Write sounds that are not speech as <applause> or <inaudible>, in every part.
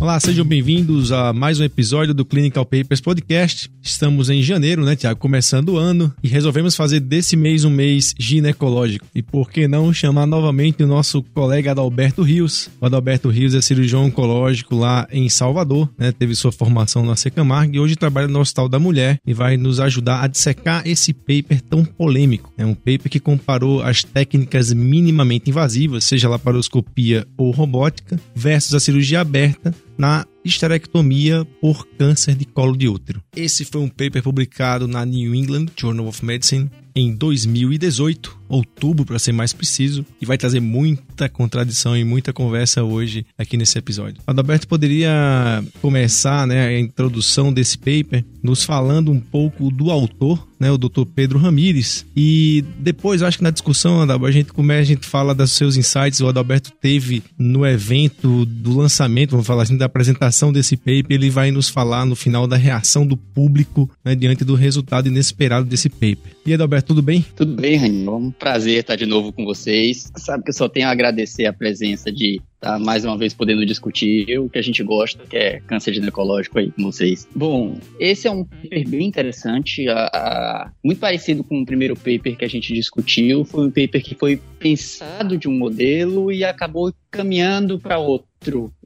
Olá, sejam bem-vindos a mais um episódio do Clinical Papers Podcast. Estamos em janeiro, né, Tiago? Começando o ano e resolvemos fazer desse mês um mês ginecológico. E por que não chamar novamente o nosso colega Adalberto Rios? O Adalberto Rios é cirurgião oncológico lá em Salvador, né? Teve sua formação na Secamarg e hoje trabalha no Hospital da Mulher e vai nos ajudar a dissecar esse paper tão polêmico. É um paper que comparou as técnicas minimamente invasivas, seja laparoscopia ou robótica, versus a cirurgia aberta na esterectomia por câncer de colo de útero. Esse foi um paper publicado na New England Journal of Medicine em 2018, outubro para ser mais preciso, e vai trazer muita contradição e muita conversa hoje aqui nesse episódio. Adalberto poderia começar né, a introdução desse paper nos falando um pouco do autor, né, o Dr. Pedro Ramires, e depois, acho que na discussão, Adalberto, a gente começa, a gente fala dos seus insights, o Adalberto teve no evento do lançamento, vamos falar assim, da apresentação desse paper, ele vai nos falar no final da reação do público né, diante do resultado inesperado desse paper. E Adalberto, tudo bem? Tudo bem, Rainha. É um prazer estar de novo com vocês. Sabe que eu só tenho a agradecer a presença de estar mais uma vez podendo discutir o que a gente gosta, que é câncer ginecológico aí com vocês. Bom, esse é um paper bem interessante, a, a, muito parecido com o primeiro paper que a gente discutiu. Foi um paper que foi pensado de um modelo e acabou caminhando para outro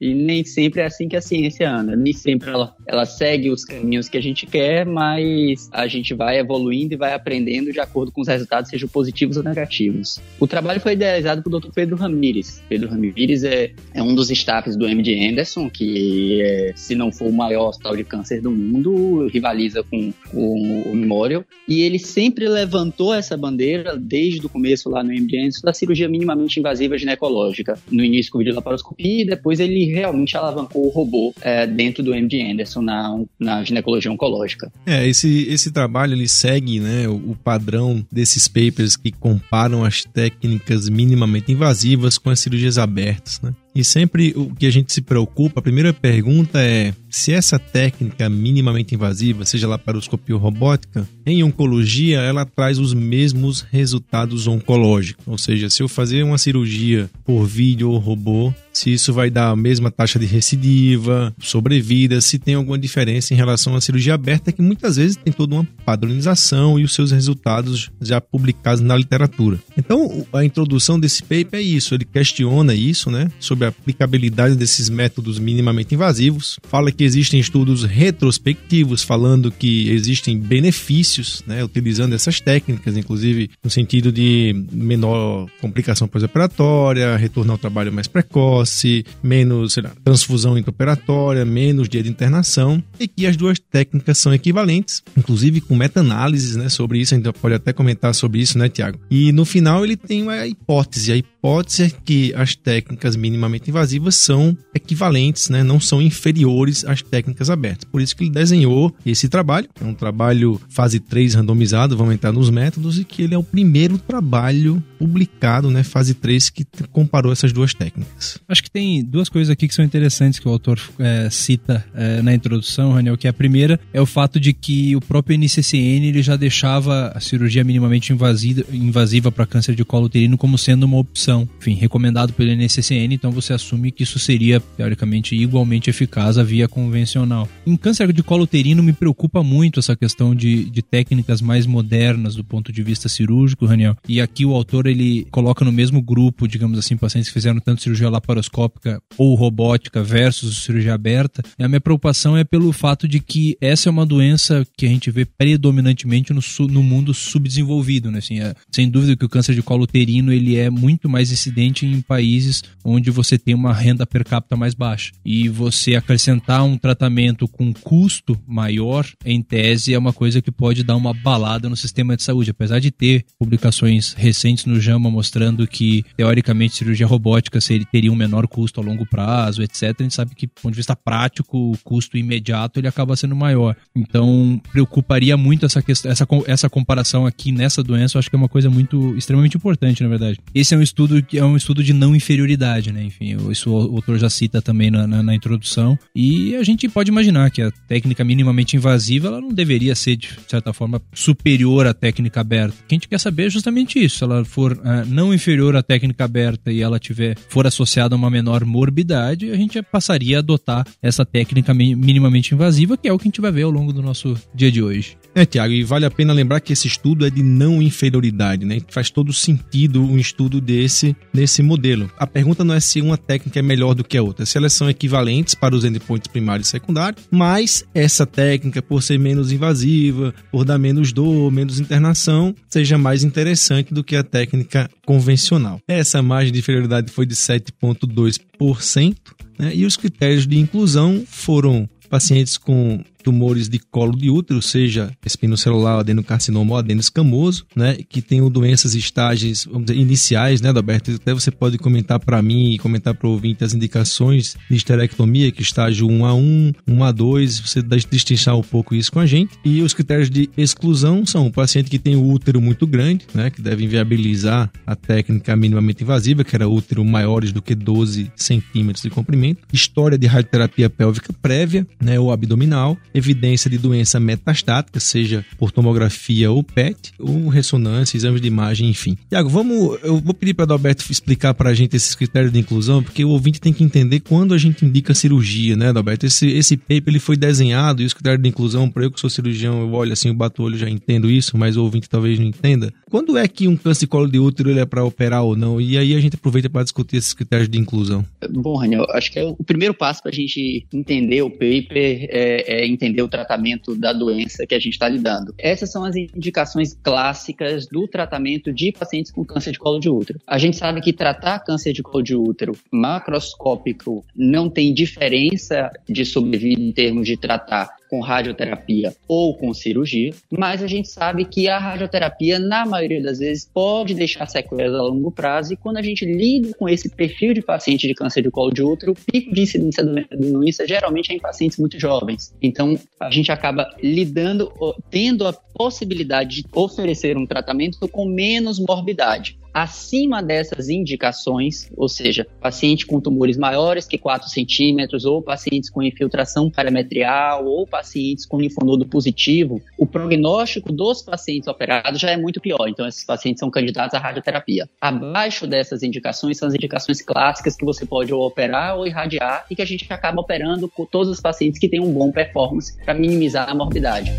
E nem sempre é assim que a ciência anda. Nem sempre ela, ela segue os caminhos que a gente quer, mas a gente vai evoluindo e vai aprendendo de acordo com os resultados, sejam positivos ou negativos. O trabalho foi idealizado pelo Dr. Pedro Ramires. Pedro Ramires é, é um dos staffs do MD Anderson, que é, se não for o maior hospital de câncer do mundo, rivaliza com, com o Memorial. E ele sempre levantou essa bandeira, desde o começo lá no MD Anderson, da cirurgia minimamente invasiva ginecológica. No início com videolaparoscopia e depois depois ele realmente alavancou o robô é, dentro do MD Anderson na, na ginecologia oncológica. É, esse, esse trabalho ele segue né, o, o padrão desses papers que comparam as técnicas minimamente invasivas com as cirurgias abertas. Né? E sempre o que a gente se preocupa, a primeira pergunta é se essa técnica minimamente invasiva, seja laparoscopia ou robótica, em oncologia ela traz os mesmos resultados oncológicos. Ou seja, se eu fazer uma cirurgia por vídeo ou robô, se isso vai dar a mesma taxa de recidiva, sobrevida, se tem alguma diferença em relação à cirurgia aberta, que muitas vezes tem toda uma padronização e os seus resultados já publicados na literatura. Então, a introdução desse paper é isso, ele questiona isso, né, sobre sobre a aplicabilidade desses métodos minimamente invasivos. Fala que existem estudos retrospectivos falando que existem benefícios né, utilizando essas técnicas, inclusive no sentido de menor complicação pós-operatória, retorno ao trabalho mais precoce, menos lá, transfusão intraoperatória, menos dia de internação, e que as duas técnicas são equivalentes, inclusive com meta-análises né, sobre isso. A gente pode até comentar sobre isso, né, Tiago? E no final ele tem uma hipótese. A hipótese é que as técnicas minimamente invasivas são equivalentes, né, não são inferiores às técnicas abertas. Por isso que ele desenhou esse trabalho, é um trabalho fase 3 randomizado, vamos entrar nos métodos, e que ele é o primeiro trabalho publicado, né, fase 3, que comparou essas duas técnicas. Acho que tem duas coisas aqui que são interessantes que o autor é, cita é, na introdução, Raniel, que a primeira é o fato de que o próprio NCCN ele já deixava a cirurgia minimamente invasiva para câncer de colo uterino como sendo uma opção, enfim, recomendado pelo NCCN, então você assume que isso seria, teoricamente, igualmente eficaz à via convencional. Em câncer de colo uterino, me preocupa muito essa questão de, de técnicas mais modernas do ponto de vista cirúrgico, Raniel. E aqui o autor ele coloca no mesmo grupo, digamos assim, pacientes que fizeram tanto cirurgia laparoscópica ou robótica versus cirurgia aberta. E a minha preocupação é pelo fato de que essa é uma doença que a gente vê predominantemente no, no mundo subdesenvolvido, né? Assim, é, sem dúvida que o câncer de colo uterino ele é muito mais incidente em países onde você você tem uma renda per capita mais baixa. E você acrescentar um tratamento com custo maior, em tese, é uma coisa que pode dar uma balada no sistema de saúde. Apesar de ter publicações recentes no JAMA mostrando que, teoricamente, cirurgia robótica seria, teria um menor custo a longo prazo, etc., a gente sabe que, do ponto de vista prático, o custo imediato ele acaba sendo maior. Então, preocuparia muito essa questão, essa, essa comparação aqui nessa doença, eu acho que é uma coisa muito extremamente importante, na verdade. Esse é um estudo que é um estudo de não inferioridade, né? Enfim, isso o autor já cita também na, na, na, introdução. E a gente pode imaginar que a técnica minimamente invasiva ela não deveria ser, de certa forma, superior à técnica aberta. O que a gente quer saber é justamente isso. Se ela for uh, não inferior à técnica aberta e ela tiver for associada a uma menor morbidade, a gente passaria a adotar essa técnica minimamente invasiva, que é o que a gente vai ver ao longo do nosso dia de hoje. É, Tiago, e vale a pena lembrar que esse estudo é de não inferioridade, né? Faz todo sentido um estudo desse nesse modelo. A pergunta não é se uma técnica é melhor do que a outra, se elas são equivalentes para os endpoints primários e secundários, mas essa técnica, por ser menos invasiva, por dar menos dor, menos internação, seja mais interessante do que a técnica convencional. Essa margem de inferioridade foi de 7,2%, né? e os critérios de inclusão foram pacientes com tumores de colo de útero, seja espinocelular, adenocarcinoma ou adenoscamoso, né, que tenham doenças estágios, vamos dizer, iniciais, né, Alberto? Até você pode comentar para mim e comentar para o ouvinte as indicações de esterectomia, que estágio 1 a 1, 1 a 2, você destrinchar um pouco isso com a gente. E os critérios de exclusão são o paciente que tem o útero muito grande, né, que deve inviabilizar a técnica minimamente invasiva, que era útero maiores do que 12 centímetros de comprimento, história de radioterapia pélvica prévia, né, ou abdominal, evidência de doença metastática, seja por tomografia ou PET, ou ressonância, exames de imagem, enfim. Tiago, vamos, eu vou pedir para o Adalberto explicar para a gente esses critérios de inclusão, porque o ouvinte tem que entender quando a gente indica cirurgia, né, Adalberto? Esse, esse paper ele foi desenhado e os critérios de inclusão, para eu que sou cirurgião, eu olho assim, eu bato o olho já entendo isso, mas o ouvinte talvez não entenda. Quando é que um câncer de colo de útero ele é para operar ou não? E aí a gente aproveita para discutir esses critérios de inclusão. Bom, Raniel, acho que é o primeiro passo para a gente entender o paper é, é entender entender o tratamento da doença que a gente está lidando. Essas são as indicações clássicas do tratamento de pacientes com câncer de colo de útero. A gente sabe que tratar câncer de colo de útero macroscópico não tem diferença de sobrevida em termos de tratar com radioterapia ou com cirurgia, mas a gente sabe que a radioterapia, na maioria das vezes, pode deixar sequelas a longo prazo e quando a gente lida com esse perfil de paciente de câncer de colo de útero, o pico de incidência da doença geralmente é em pacientes muito jovens. Então, a gente acaba lidando, tendo a possibilidade de oferecer um tratamento com menos morbidade acima dessas indicações, ou seja, paciente com tumores maiores que 4 centímetros, ou pacientes com infiltração parametrial, ou pacientes com linfonodo positivo, o prognóstico dos pacientes operados já é muito pior. Então, esses pacientes são candidatos à radioterapia. Abaixo dessas indicações são as indicações clássicas que você pode ou operar ou irradiar e que a gente acaba operando com todos os pacientes que têm um bom performance para minimizar a morbidade.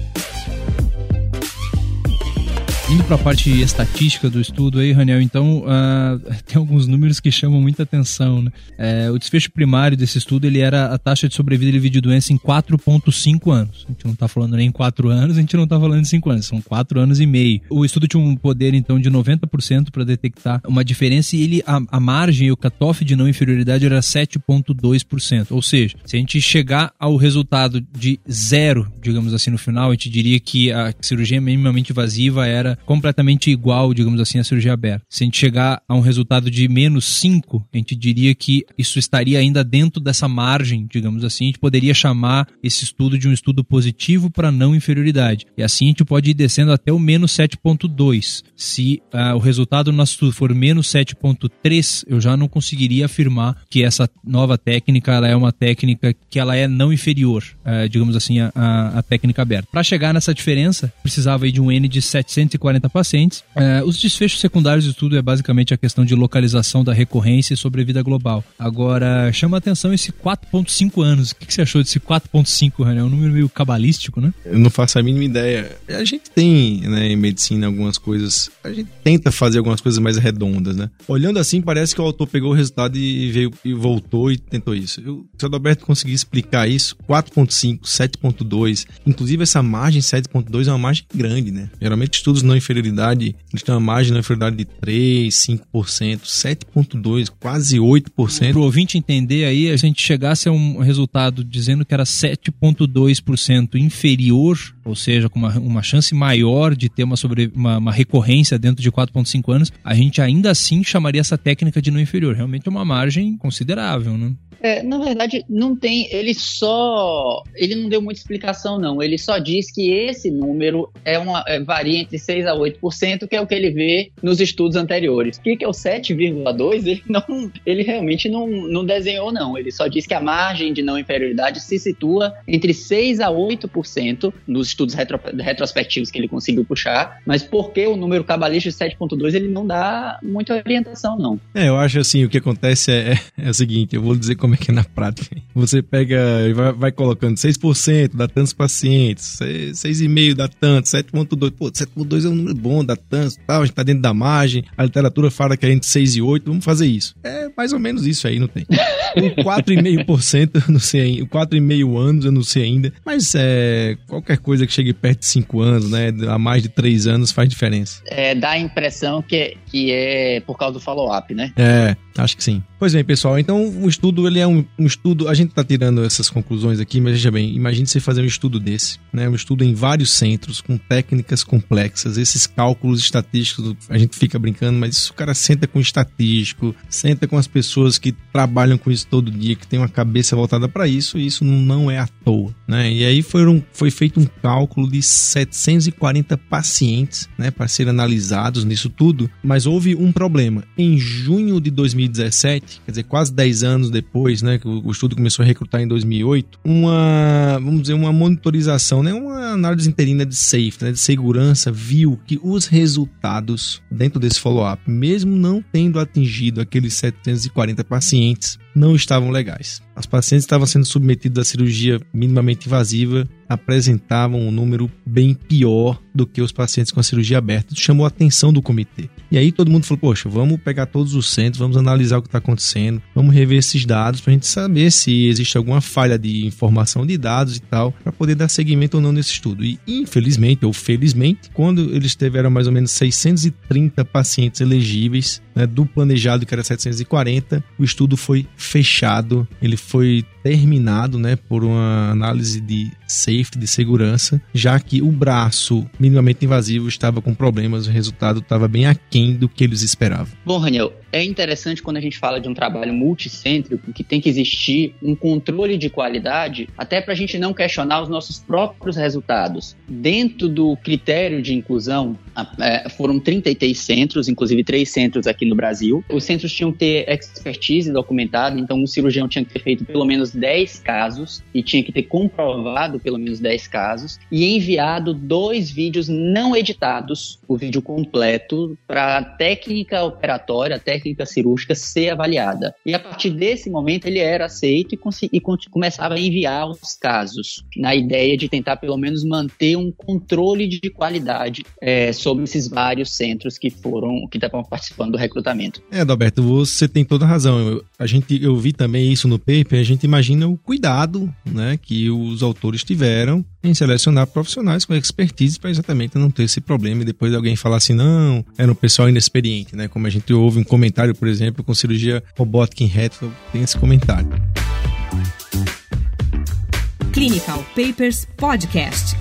Indo para a parte estatística do estudo aí, Raniel, então uh, <laughs> tem alguns números que chamam muita atenção. Né? É, o desfecho primário desse estudo ele era a taxa de sobrevida livre de doença em 4,5 anos. A gente não está falando nem em 4 anos, a gente não está falando em 5 anos, são 4 anos e meio. O estudo tinha um poder então de 90% para detectar uma diferença e ele, a, a margem, o cutoff de não inferioridade era 7,2%. Ou seja, se a gente chegar ao resultado de zero, digamos assim, no final, a gente diria que a cirurgia minimamente invasiva era completamente igual, digamos assim, à cirurgia aberta. Se a gente chegar a um resultado de menos 5, a gente diria que isso estaria ainda dentro dessa margem, digamos assim, a gente poderia chamar esse estudo de um estudo positivo para não inferioridade. E assim a gente pode ir descendo até o menos 7.2. Se uh, o resultado do nosso estudo for menos 7.3, eu já não conseguiria afirmar que essa nova técnica ela é uma técnica que ela é não inferior, uh, digamos assim, à, técnica aberta. Para chegar nessa diferença, precisava de um N de 740 40 pacientes. É, os desfechos secundários do estudo é basicamente a questão de localização da recorrência e sobrevida global. Agora, chama atenção esse 4.5 anos. O que, que você achou desse 4.5, René? É um número meio cabalístico, né? Eu não faço a mínima ideia. A gente tem, né, em medicina algumas coisas, a gente tenta fazer algumas coisas mais redondas, né? Olhando assim, parece que o autor pegou o resultado e veio e voltou e tentou isso. Eu, se o Adalberto conseguir explicar isso, 4.5, 7.2, inclusive essa margem 7.2 é uma margem grande, né? Geralmente estudos não inferioridade, eles têm uma margem de inferioridade de 3, 5%, 7,2%, quase 8%. Para o ouvinte entender aí, a gente chegasse a um resultado dizendo que era 7,2% inferior, ou seja, com uma, uma chance maior de ter uma, sobre, uma, uma recorrência dentro de 4,5 anos, a gente ainda assim chamaria essa técnica de não inferior. Realmente é uma margem considerável, né? É, na verdade, não tem. Ele só. Ele não deu muita explicação, não. Ele só diz que esse número é uma, é, varia entre 6% a 8%, que é o que ele vê nos estudos anteriores. O que, que é o 7,2%? Ele, <laughs> não, ele realmente não, não desenhou, não. Ele só diz que a margem de não inferioridade se situa entre 6% a 8% nos estudos retro, retrospectivos que ele conseguiu puxar. Mas por que o número cabalístico de 7,2% ele não dá muita orientação, não. É, eu acho assim: o que acontece é, é, é o seguinte, eu vou dizer como é que é na prática. Você pega e vai, vai colocando 6%, dá tantos pacientes, 6,5% dá tanto, 7,2%. Pô, 7,2% é um número bom, dá tanto, tal, a gente tá dentro da margem, a literatura fala que é entre 6 e 8, vamos fazer isso. É mais ou menos isso aí, não tem. <laughs> O 4,5%, eu não sei, o 4,5 anos eu não sei ainda, mas é, qualquer coisa que chegue perto de 5 anos, né, a mais de 3 anos faz diferença. É, dá a impressão que, que é por causa do follow-up, né? É, acho que sim. Pois bem, pessoal, então o estudo ele é um, um estudo, a gente está tirando essas conclusões aqui, mas veja bem, imagine você fazer um estudo desse, né? Um estudo em vários centros, com técnicas complexas, esses cálculos estatísticos, a gente fica brincando, mas isso o cara senta com o estatístico, senta com as pessoas que trabalham com isso todo dia, que tem uma cabeça voltada para isso, e isso não é à toa, né? E aí foram, foi feito um cálculo de 740 pacientes, né, para serem analisados nisso tudo, mas houve um problema. Em junho de 2017, quer dizer, quase 10 anos depois, né, que o estudo começou a recrutar em 2008, uma, vamos dizer, uma monitorização, né, uma análise interina de safety, né, de segurança, viu que os resultados dentro desse follow-up, mesmo não tendo atingido aqueles 740 pacientes, não estavam legais. As pacientes estavam sendo submetidas à cirurgia minimamente invasiva, apresentavam um número bem pior do que os pacientes com a cirurgia aberta. Isso chamou a atenção do comitê. E aí todo mundo falou: Poxa, vamos pegar todos os centros, vamos analisar o que está acontecendo, vamos rever esses dados para a gente saber se existe alguma falha de informação de dados e tal, para poder dar seguimento ou não nesse estudo. E infelizmente ou felizmente, quando eles tiveram mais ou menos 630 pacientes elegíveis, né, do planejado que era 740, o estudo foi fechado, ele foi terminado né, por uma análise de safety, de segurança, já que o braço minimamente invasivo estava com problemas, o resultado estava bem aquém do que eles esperavam. Bom, Raniel, é interessante quando a gente fala de um trabalho multicêntrico que tem que existir um controle de qualidade, até para a gente não questionar os nossos próprios resultados. Dentro do critério de inclusão, é, foram 33 centros, inclusive três centros aqui no Brasil. Os centros tinham que ter expertise documentada, então o cirurgião tinha que ter feito pelo menos 10 casos e tinha que ter comprovado pelo menos 10 casos e enviado dois vídeos não editados, o vídeo completo, para a técnica operatória, a técnica cirúrgica ser avaliada. E a partir desse momento ele era aceito e, e começava a enviar os casos, na ideia de tentar pelo menos manter um controle de qualidade é, sobre esses vários centros que foram, que estavam participando do recrutamento. É, Adalberto, você tem toda a razão. Eu, a gente, eu vi também isso no paper, a gente imagina o cuidado né, que os autores tiveram em selecionar profissionais com expertise para exatamente não ter esse problema e depois alguém falar assim, não, era um pessoal inexperiente, né? Como a gente ouve um comentário, por exemplo, com cirurgia robótica em reto, tem esse comentário. Clinical Papers Podcast.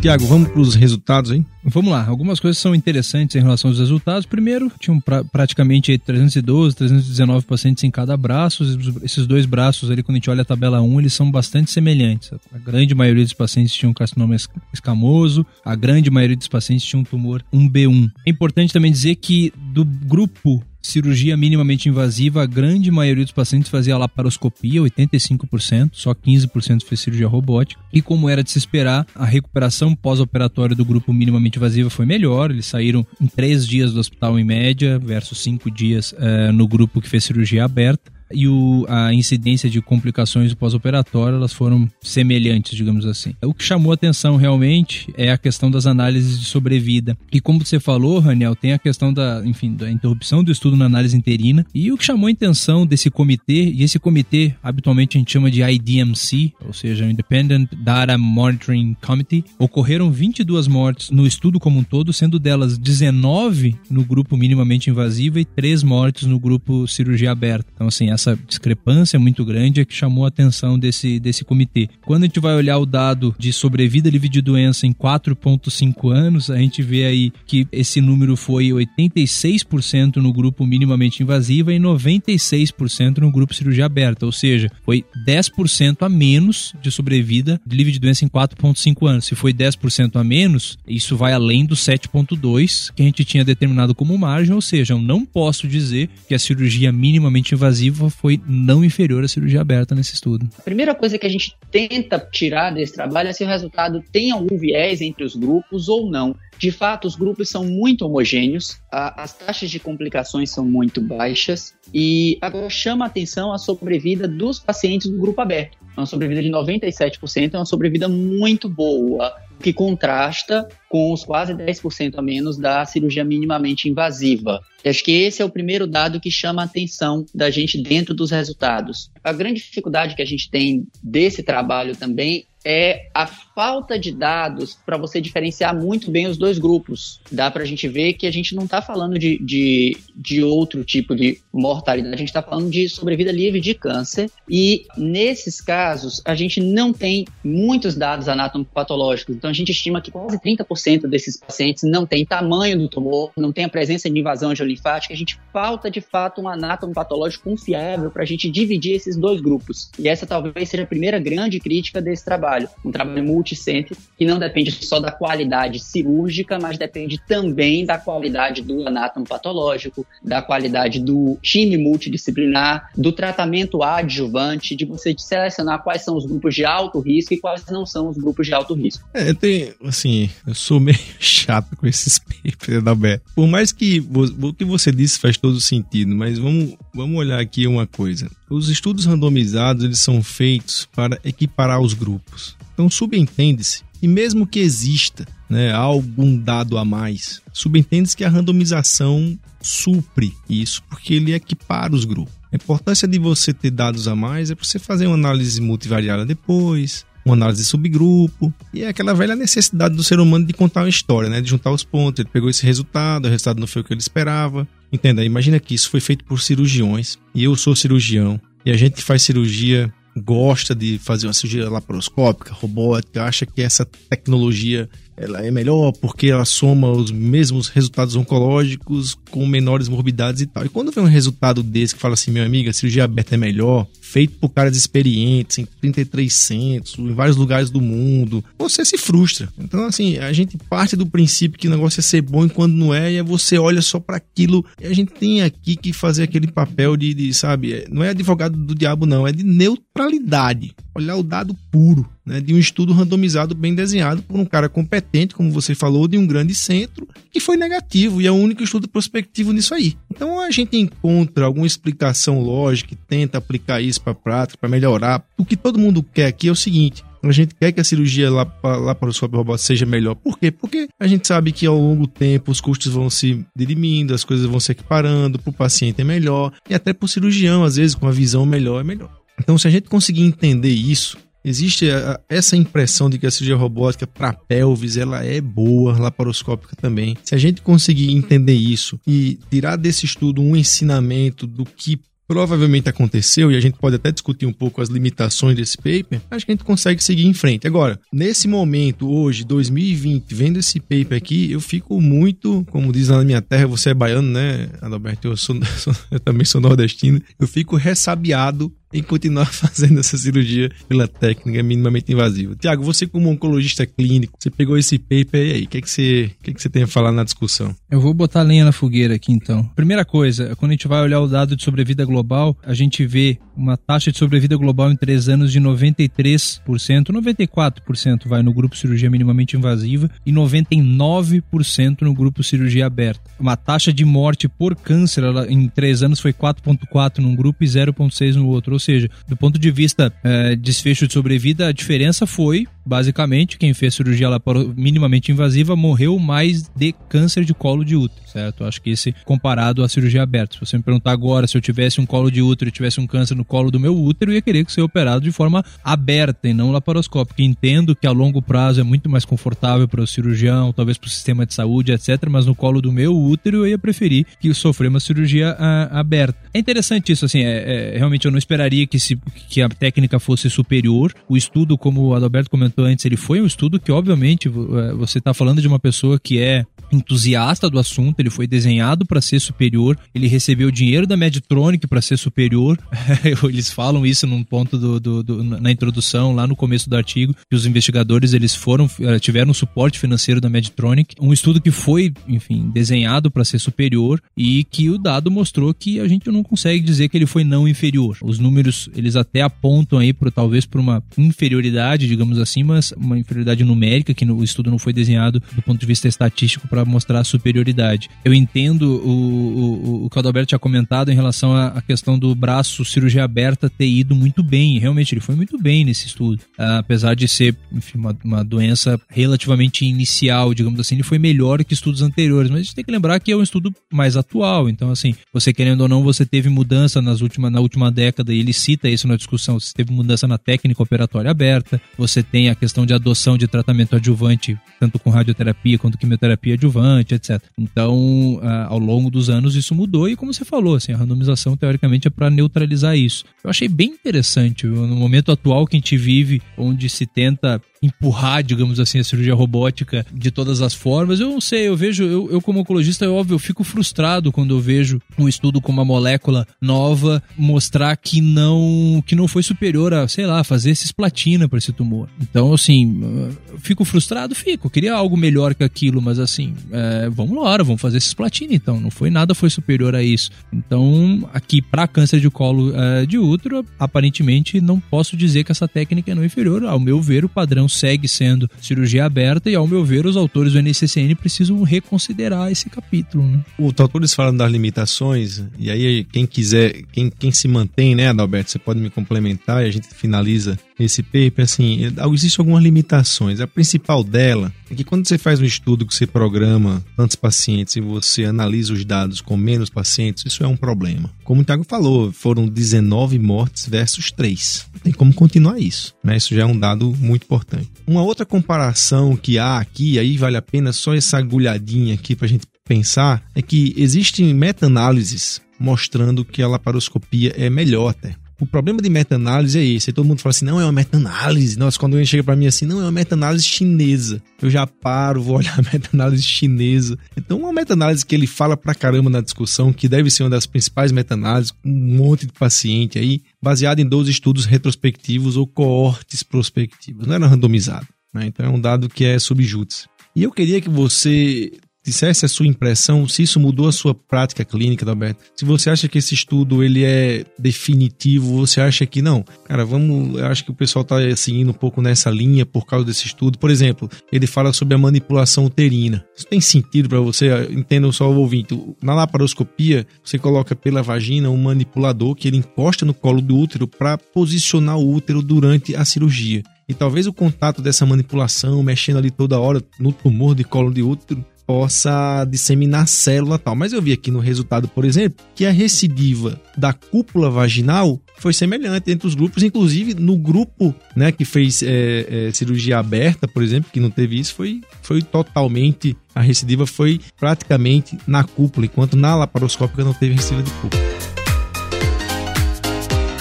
Tiago, vamos para os resultados, hein? Vamos lá, algumas coisas são interessantes em relação aos resultados. Primeiro, tinham pra, praticamente 312, 319 pacientes em cada braço. Esses dois braços ali, quando a gente olha a tabela 1, eles são bastante semelhantes. A grande maioria dos pacientes tinham carcinoma escamoso, a grande maioria dos pacientes tinham tumor 1B1. É importante também dizer que do grupo cirurgia minimamente invasiva, a grande maioria dos pacientes fazia laparoscopia, 85%, só 15% fez cirurgia robótica. E como era de se esperar, a recuperação pós-operatória do grupo minimamente invasiva foi melhor. Eles saíram em 3 dias do hospital em média, versus 5 dias uh, no grupo que fez cirurgia aberta. E o, a incidência de complicações pós-operatório elas foram semelhantes, digamos assim. O que chamou atenção realmente é a questão das análises de sobrevida. E como você falou, Raniel, tem a questão da, enfim, da interrupção do estudo na análise interina. E o que chamou a atenção desse comitê, e esse comitê habitualmente a gente chama de IDMC, ou seja, Independent Data Monitoring Committee, ocorreram 22 mortes no estudo como um todo, sendo delas 19 no grupo minimamente invasivo e 3 mortes no grupo cirurgia aberta. Então, assim, essa discrepância muito grande é que chamou a atenção desse, desse comitê. Quando a gente vai olhar o dado de sobrevida livre de doença em 4,5 anos, a gente vê aí que esse número foi 86% no grupo minimamente invasiva e 96% no grupo cirurgia aberta, ou seja, foi 10% a menos de sobrevida livre de doença em 4,5 anos. Se foi 10% a menos, isso vai além do 7,2 que a gente tinha determinado como margem, ou seja, eu não posso dizer que a cirurgia minimamente invasiva foi não inferior à cirurgia aberta nesse estudo. A primeira coisa que a gente tenta tirar desse trabalho é se o resultado tem algum viés entre os grupos ou não. De fato, os grupos são muito homogêneos, a, as taxas de complicações são muito baixas e agora chama a atenção a sobrevida dos pacientes do grupo aberto. Uma sobrevida de 97% é uma sobrevida muito boa, que contrasta com os quase 10% a menos da cirurgia minimamente invasiva. Acho que esse é o primeiro dado que chama a atenção da gente dentro dos resultados. A grande dificuldade que a gente tem desse trabalho também é a falta de dados para você diferenciar muito bem os dois grupos. Dá para a gente ver que a gente não está falando de, de, de, outro tipo de mortalidade, a gente está falando de sobrevida livre de câncer. E nesses casos, a gente não tem muitos dados anatomopatológicos. Então a gente estima que quase 30% desses pacientes não tem tamanho do tumor, não tem a presença de invasão linfática. A gente falta de fato um anátomo patológico confiável para a gente dividir esses dois grupos. E essa talvez seja a primeira grande crítica desse trabalho um trabalho multicêntrico, que não depende só da qualidade cirúrgica, mas depende também da qualidade do anátomo patológico, da qualidade do time multidisciplinar, do tratamento adjuvante, de você selecionar quais são os grupos de alto risco e quais não são os grupos de alto risco. É, tem, assim, eu sou meio <laughs> chato com esses <laughs> papers da BE. Por mais que o que você disse faz todo sentido, mas vamos, vamos olhar aqui uma coisa. Os estudos randomizados eles são feitos para equiparar os grupos. Então subentende-se e mesmo que exista né, algum dado a mais, subentende-se que a randomização supre isso, porque ele equipara os grupos. A importância de você ter dados a mais é para você fazer uma análise multivariada depois, uma análise de subgrupo, e é aquela velha necessidade do ser humano de contar uma história, né, de juntar os pontos. Ele pegou esse resultado, o resultado não foi o que ele esperava, Entenda, imagina que isso foi feito por cirurgiões e eu sou cirurgião e a gente que faz cirurgia gosta de fazer uma cirurgia laparoscópica, robótica, acha que essa tecnologia ela é melhor porque ela soma os mesmos resultados oncológicos com menores morbidades e tal. E quando vem um resultado desse que fala assim, meu amigo, a cirurgia aberta é melhor, feito por caras experientes, em 33 centros, em vários lugares do mundo, você se frustra. Então, assim, a gente parte do princípio que o negócio é ser bom e quando não é, e você olha só para aquilo. E a gente tem aqui que fazer aquele papel de, de, sabe, não é advogado do diabo, não, é de neutralidade. Olhar o dado puro né, de um estudo randomizado bem desenhado por um cara competente, como você falou, de um grande centro, que foi negativo e é o único estudo prospectivo nisso aí. Então a gente encontra alguma explicação lógica e tenta aplicar isso para a prática, para melhorar. O que todo mundo quer aqui é o seguinte: a gente quer que a cirurgia lá, lá para o robótico seja melhor. Por quê? Porque a gente sabe que ao longo do tempo os custos vão se dirimindo, as coisas vão se equiparando, para o paciente é melhor, e até para o cirurgião, às vezes, com a visão melhor, é melhor. Então, se a gente conseguir entender isso, Existe essa impressão de que a cirurgia robótica para pelvis ela é boa, laparoscópica também. Se a gente conseguir entender isso e tirar desse estudo um ensinamento do que provavelmente aconteceu, e a gente pode até discutir um pouco as limitações desse paper, acho que a gente consegue seguir em frente. Agora, nesse momento, hoje, 2020, vendo esse paper aqui, eu fico muito, como diz na minha terra, você é baiano, né, Adalberto? Eu, sou, <laughs> eu também sou nordestino. Eu fico ressabiado em continuar <laughs> fazendo essa cirurgia pela técnica minimamente invasiva. Tiago, você como oncologista clínico, você pegou esse paper e aí, o que, é que, você, que, é que você tem a falar na discussão? Eu vou botar lenha na fogueira aqui então. Primeira coisa, quando a gente vai olhar o dado de sobrevida global, a gente vê uma taxa de sobrevida global em três anos de 93%, 94% vai no grupo cirurgia minimamente invasiva e 99% no grupo cirurgia aberta. Uma taxa de morte por câncer ela, em três anos foi 4,4 num grupo e 0,6 no outro. Ou seja, do ponto de vista é, desfecho de sobrevida, a diferença foi basicamente, quem fez cirurgia minimamente invasiva morreu mais de câncer de colo de útero, certo? Acho que esse comparado à cirurgia aberta. Se você me perguntar agora se eu tivesse um colo de útero e tivesse um câncer no colo do meu útero, eu ia querer que ser operado de forma aberta e não laparoscópica. Entendo que a longo prazo é muito mais confortável para o cirurgião, talvez para o sistema de saúde, etc. Mas no colo do meu útero eu ia preferir que sofrer uma cirurgia a, aberta. É interessante isso, assim, é, é, realmente eu não esperaria que, se, que a técnica fosse superior. O estudo, como o Adalberto comentou antes, ele foi um estudo que, obviamente, é, você está falando de uma pessoa que é entusiasta do assunto, ele foi desenhado para ser superior, ele recebeu dinheiro da Medtronic para ser superior. <laughs> eles falam isso num ponto do, do, do, na introdução, lá no começo do artigo, que os investigadores eles foram é, tiveram suporte financeiro da Medtronic, um estudo que foi, enfim, desenhado para ser superior e que o dado mostrou que a gente não consegue dizer que ele foi não inferior. Os números eles até apontam aí para talvez por uma inferioridade, digamos assim, mas uma inferioridade numérica, que no, o estudo não foi desenhado do ponto de vista estatístico para mostrar superioridade. Eu entendo o, o, o que o Adalberto tinha comentado em relação à, questão do braço cirurgia aberta ter ido muito bem. Realmente, ele foi muito bem nesse estudo. Uh, apesar de ser enfim, uma, uma, doença relativamente inicial, digamos assim, ele foi melhor que estudos anteriores. Mas a gente tem que lembrar que é um estudo mais atual. Então, assim, você querendo ou não, você teve mudança nas última, na última década, e ele cita isso na discussão. Você teve mudança na técnica operatória aberta, você tem a questão de adoção de tratamento adjuvante, tanto com radioterapia quanto quimioterapia adjuvante, etc. Então, ah, ao longo dos anos, isso mudou e, como você falou, assim, a randomização, teoricamente, é para neutralizar isso. Eu achei bem interessante. No momento atual que a gente vive, onde se tenta empurrar, digamos assim, a cirurgia robótica de todas as formas. Eu não sei, eu vejo, eu, eu como oncologista, é óbvio, eu fico frustrado quando eu vejo um estudo com uma molécula nova mostrar que não que não foi superior a, sei lá, fazer cisplatina para esse tumor. Então, assim, fico frustrado, fico. Queria algo melhor que aquilo, mas assim, é, vamos lá, vamos fazer cisplatina então. Não foi nada, foi superior a isso. Então, aqui para câncer de colo é, de útero, aparentemente não posso dizer que essa técnica é não inferior. Ao meu ver, o padrão segue sendo cirurgia aberta e, ao meu ver, os autores do NCCN precisam reconsiderar esse capítulo. Né? Os autores falam das limitações, e aí quem quiser, quem, quem se mantém, né, Adalberto, você pode me complementar e a gente finaliza esse paper, assim, existem algumas limitações. A principal dela é que quando você faz um estudo que você programa tantos pacientes e você analisa os dados com menos pacientes, isso é um problema. Como o Thiago falou, foram 19 mortes versus 3. Tem como continuar isso, né? Isso já é um dado muito importante. Uma outra comparação que há aqui, aí vale a pena só essa agulhadinha aqui para a gente pensar, é que existem meta-análises mostrando que a laparoscopia é melhor até. O problema de meta-análise é esse. Aí todo mundo fala assim, não é uma meta-análise. Nossa, quando alguém chega para mim assim, não é uma meta-análise chinesa. Eu já paro, vou olhar a meta-análise chinesa. Então, uma meta-análise que ele fala pra caramba na discussão, que deve ser uma das principais meta-análises, um monte de paciente aí, baseado em 12 estudos retrospectivos ou coortes prospectivos. Não era randomizado. Né? Então, é um dado que é subjúdice. E eu queria que você dissesse a sua impressão, se isso mudou a sua prática clínica, Alberto. Se você acha que esse estudo ele é definitivo, você acha que não. Cara, vamos, eu acho que o pessoal está seguindo um pouco nessa linha por causa desse estudo. Por exemplo, ele fala sobre a manipulação uterina. Isso tem sentido para você? Entendam só o ouvinte. Na laparoscopia, você coloca pela vagina um manipulador que ele encosta no colo do útero para posicionar o útero durante a cirurgia. E talvez o contato dessa manipulação, mexendo ali toda hora no tumor de colo de útero, possa disseminar célula tal. Mas eu vi aqui no resultado, por exemplo, que a recidiva da cúpula vaginal foi semelhante entre os grupos, inclusive no grupo né, que fez é, é, cirurgia aberta, por exemplo, que não teve isso, foi, foi totalmente. A recidiva foi praticamente na cúpula, enquanto na laparoscópica não teve recidiva de cúpula.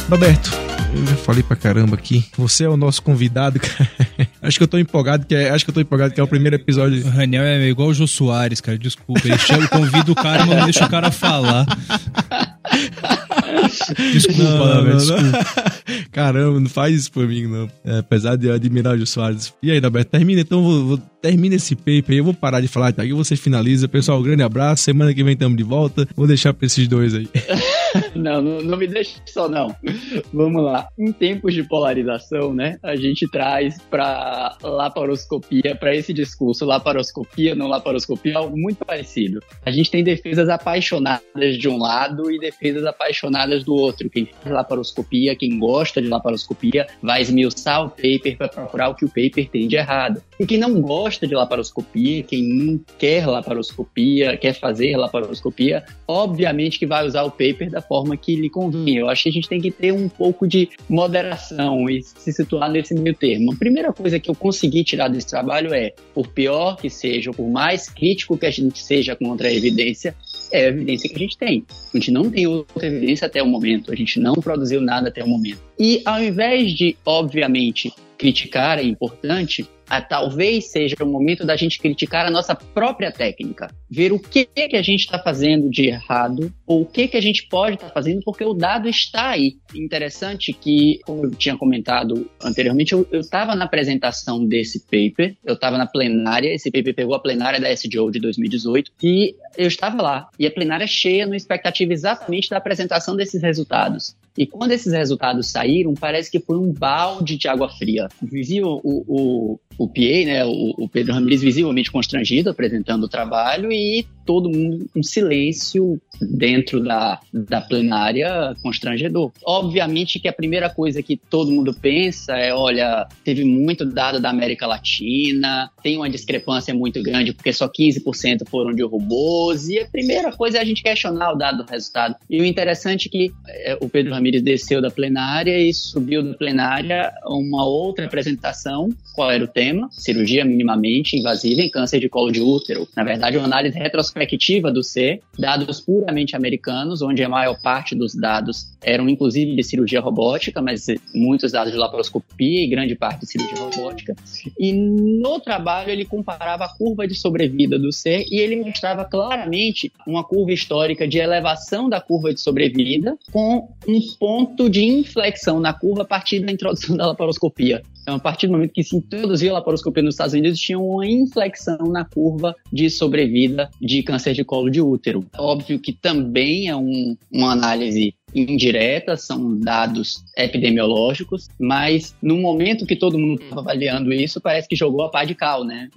Roberto, eu já falei pra caramba aqui. Você é o nosso convidado, cara. Acho que eu tô empolgado, que é, acho que eu tô empolgado que é o primeiro episódio. O Raniel é igual o Jô Soares, cara. Desculpa. Ele chama, convida o cara, mas não deixa o cara falar. desculpa, não, não, desculpa. Caramba, não faz isso por mim, não. É, apesar de eu admirar o Jô Soares. E aí, Roberto, termina então, vou, vou, termina esse paper eu vou parar de falar, tá? Aqui você finaliza. Pessoal, um grande abraço, semana que vem estamos de volta. Vou deixar pra esses dois aí. <laughs> <laughs> não, não, não, me deixe só não. Vamos lá. Em tempos de polarização, né, a gente traz para laparoscopia, para esse discurso, laparoscopia, não laparoscopia, algo muito parecido. A gente tem defesas apaixonadas de um lado e defesas apaixonadas do outro. Quem faz laparoscopia, quem gosta de laparoscopia, vai esmiuçar o paper para procurar o que o paper tem de errado. E quem não gosta de laparoscopia, quem não quer laparoscopia, quer fazer laparoscopia, obviamente que vai usar o paper da forma que lhe convém. Eu acho que a gente tem que ter um pouco de moderação e se situar nesse meio termo. A primeira coisa que eu consegui tirar desse trabalho é, por pior que seja, por mais crítico que a gente seja contra a evidência, é a evidência que a gente tem. A gente não tem outra evidência até o momento, a gente não produziu nada até o momento. E ao invés de, obviamente, criticar é importante, a, talvez seja o momento da gente criticar a nossa própria técnica, ver o que, que a gente está fazendo de errado ou o que, que a gente pode estar tá fazendo, porque o dado está aí. Interessante que, como eu tinha comentado anteriormente, eu estava na apresentação desse paper, eu estava na plenária, esse paper pegou a plenária da SGO de 2018 e eu estava lá. E a plenária cheia na expectativa exatamente da apresentação desses resultados. E quando esses resultados saíram, parece que foi um balde de água fria. Visível o, o, o PA, né, o, o Pedro Ramirez, visivelmente constrangido apresentando o trabalho e todo mundo um silêncio dentro da, da plenária constrangedor. Obviamente que a primeira coisa que todo mundo pensa é, olha, teve muito dado da América Latina, tem uma discrepância muito grande porque só 15% foram de robôs, e a primeira coisa é a gente questionar o dado do resultado. E o interessante é que é, o Pedro Ramirez desceu da plenária e subiu da plenária uma outra apresentação, qual era o tema? Cirurgia minimamente invasiva em câncer de colo de útero. Na verdade, uma análise retrospectiva do C, dados puramente americanos, onde a maior parte dos dados eram inclusive de cirurgia robótica, mas muitos dados de laparoscopia e grande parte de cirurgia robótica. E no trabalho ele comparava a curva de sobrevida do C e ele mostrava claramente uma curva histórica de elevação da curva de sobrevida com um ponto de inflexão na curva a partir da introdução da laparoscopia. Então, a partir do momento que se introduziu a laparoscopia nos Estados Unidos, tinha uma inflexão na curva de sobrevida de câncer de colo de útero. Óbvio que também é um, uma análise indiretas, são dados epidemiológicos, mas no momento que todo mundo estava avaliando isso, parece que jogou a pá de cal, né?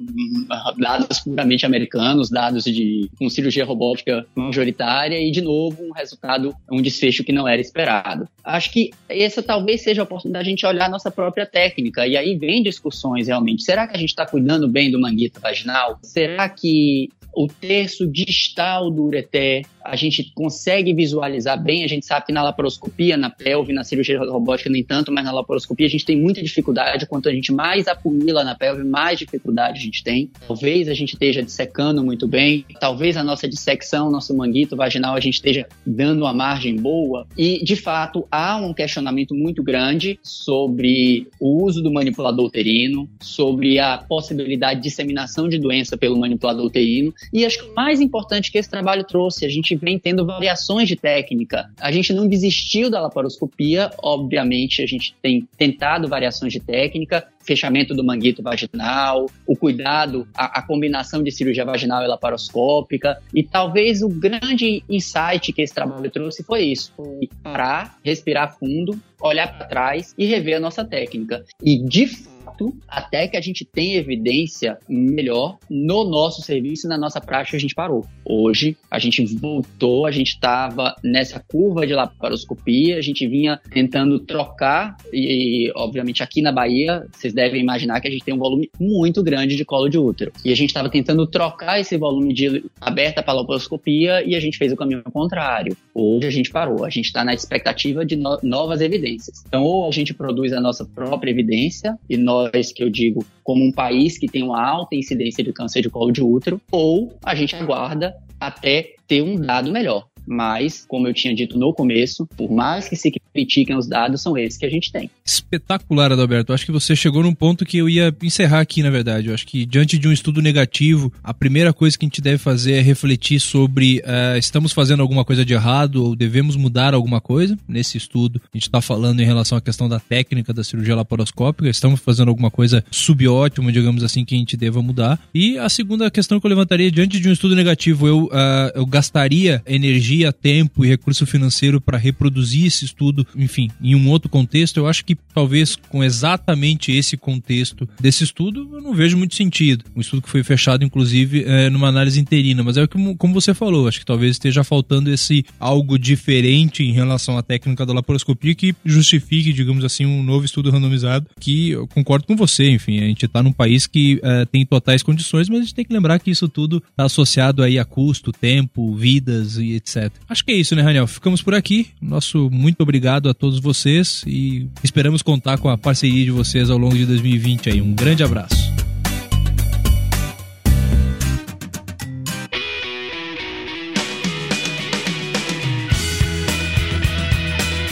Dados puramente americanos, dados de com cirurgia robótica majoritária e, de novo, um resultado, um desfecho que não era esperado. Acho que essa talvez seja a oportunidade de a gente olhar a nossa própria técnica, e aí vem discussões realmente. Será que a gente está cuidando bem do manguito vaginal? Será que o terço distal do ureter a gente consegue visualizar bem, a gente sabe que na laparoscopia, na pelve, na cirurgia robótica nem tanto, mas na laparoscopia a gente tem muita dificuldade, quanto a gente mais apunila na pelve, mais dificuldade a gente tem. Talvez a gente esteja dissecando muito bem, talvez a nossa dissecção, nosso manguito vaginal, a gente esteja dando uma margem boa. E, de fato, há um questionamento muito grande sobre o uso do manipulador uterino, sobre a possibilidade de disseminação de doença pelo manipulador uterino. E acho que o mais importante que esse trabalho trouxe, a gente vem tendo variações de técnica. A gente não desistiu da laparoscopia, obviamente a gente tem tentado variações de técnica, fechamento do manguito vaginal, o cuidado, a, a, combinação de cirurgia vaginal e laparoscópica. E talvez o grande insight que esse trabalho trouxe foi isso: foi parar, respirar fundo, olhar para trás e rever a nossa técnica. E de fato, até que a gente tenha evidência melhor no nosso serviço e na nossa prática, a gente parou. Hoje, a gente voltou, a gente estava nessa curva de laparoscopia, a gente vinha tentando trocar, e obviamente aqui na Bahia, vocês devem imaginar que a gente tem um volume muito grande de colo de útero. E a gente estava tentando trocar esse volume de aberta para laparoscopia e a gente fez o caminho contrário. Hoje a gente parou, a gente está na expectativa de no novas evidências. Então, ou a gente produz a nossa própria evidência, e nós, que eu digo, como um país que tem uma alta incidência de câncer de colo de útero, ou a gente aguarda até ter um dado melhor. Mas, como eu tinha dito no começo, por mais que se critiquem os dados, são esses que a gente tem. Espetacular, Adalberto. Acho que você chegou num ponto que eu ia encerrar aqui, na verdade. Eu acho que diante de um estudo negativo, a primeira coisa que a gente deve fazer é refletir sobre uh, estamos fazendo alguma coisa de errado ou devemos mudar alguma coisa. Nesse estudo, a gente está falando em relação à questão da técnica da cirurgia laparoscópica, estamos fazendo alguma coisa subótima, digamos assim, que a gente deva mudar. E a segunda questão que eu levantaria, diante de um estudo negativo, eu, uh, eu gastaria energia, tempo e recurso financeiro para reproduzir esse estudo, enfim, em um outro contexto. Eu acho que talvez com exatamente esse contexto desse estudo, eu não vejo muito sentido. Um estudo que foi fechado, inclusive, é, numa análise interina, mas é como, como você falou, acho que talvez esteja faltando esse algo diferente em relação à técnica da laparoscopia que justifique, digamos assim, um novo estudo randomizado, que eu concordo com você, enfim, a gente está num país que é, tem totais condições, mas a gente tem que lembrar que isso tudo está associado aí a custo, tempo, vidas e Acho que é isso, né, Raniel? Ficamos por aqui. Nosso muito obrigado a todos vocês e esperamos contar com a parceria de vocês ao longo de 2020 aí. Um grande abraço.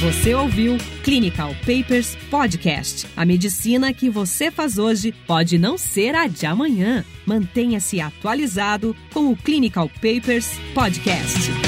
Você ouviu Clinical Papers Podcast. A medicina que você faz hoje pode não ser a de amanhã. Mantenha-se atualizado com o Clinical Papers Podcast.